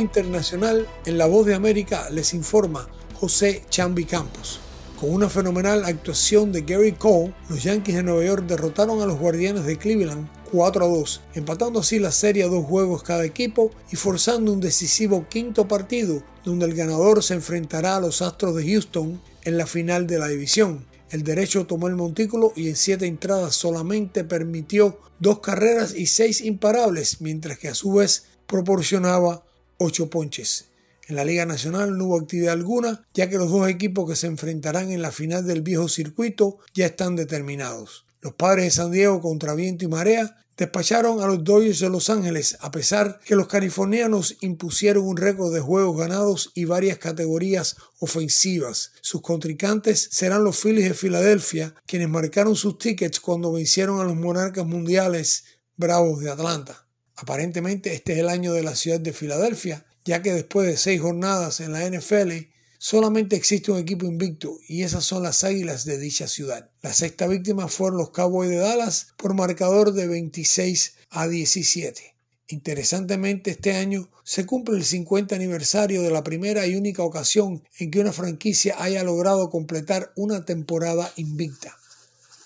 Internacional, en La Voz de América les informa José Chambi Campos. Con una fenomenal actuación de Gary Cole, los Yankees de Nueva York derrotaron a los Guardianes de Cleveland 4 a 2, empatando así la serie a dos juegos cada equipo y forzando un decisivo quinto partido donde el ganador se enfrentará a los Astros de Houston en la final de la división. El derecho tomó el montículo y en siete entradas solamente permitió dos carreras y seis imparables, mientras que a su vez proporcionaba ocho ponches. En la Liga Nacional no hubo actividad alguna, ya que los dos equipos que se enfrentarán en la final del viejo circuito ya están determinados. Los padres de San Diego contra viento y marea despacharon a los Dodgers de Los Ángeles, a pesar que los californianos impusieron un récord de juegos ganados y varias categorías ofensivas. Sus contrincantes serán los Phillies de Filadelfia, quienes marcaron sus tickets cuando vencieron a los monarcas mundiales Bravos de Atlanta. Aparentemente este es el año de la ciudad de Filadelfia, ya que después de seis jornadas en la NFL Solamente existe un equipo invicto y esas son las Águilas de dicha ciudad. La sexta víctima fueron los Cowboys de Dallas por marcador de 26 a 17. Interesantemente, este año se cumple el 50 aniversario de la primera y única ocasión en que una franquicia haya logrado completar una temporada invicta.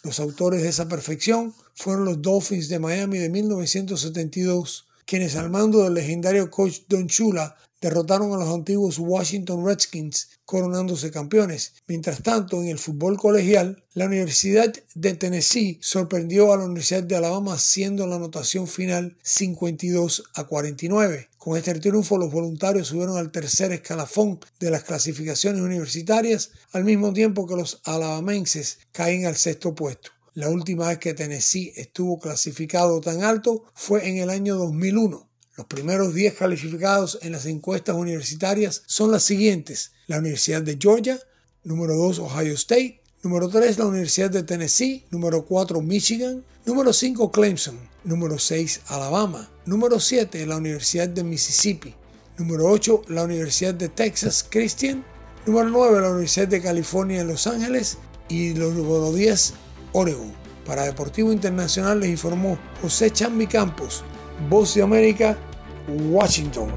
Los autores de esa perfección fueron los Dolphins de Miami de 1972, quienes al mando del legendario coach Don Chula derrotaron a los antiguos Washington Redskins coronándose campeones. Mientras tanto, en el fútbol colegial, la Universidad de Tennessee sorprendió a la Universidad de Alabama siendo la anotación final 52 a 49. Con este triunfo los voluntarios subieron al tercer escalafón de las clasificaciones universitarias, al mismo tiempo que los alabamenses caen al sexto puesto. La última vez que Tennessee estuvo clasificado tan alto fue en el año 2001. Los primeros 10 calificados en las encuestas universitarias son las siguientes. La Universidad de Georgia, número 2 Ohio State, número 3 la Universidad de Tennessee, número 4 Michigan, número 5 Clemson, número 6 Alabama, número 7 la Universidad de Mississippi, número 8 la Universidad de Texas Christian, número 9 la Universidad de California en Los Ángeles y número 10 Oregon. Para Deportivo Internacional les informó José Chambi Campos Voz de América, Washington.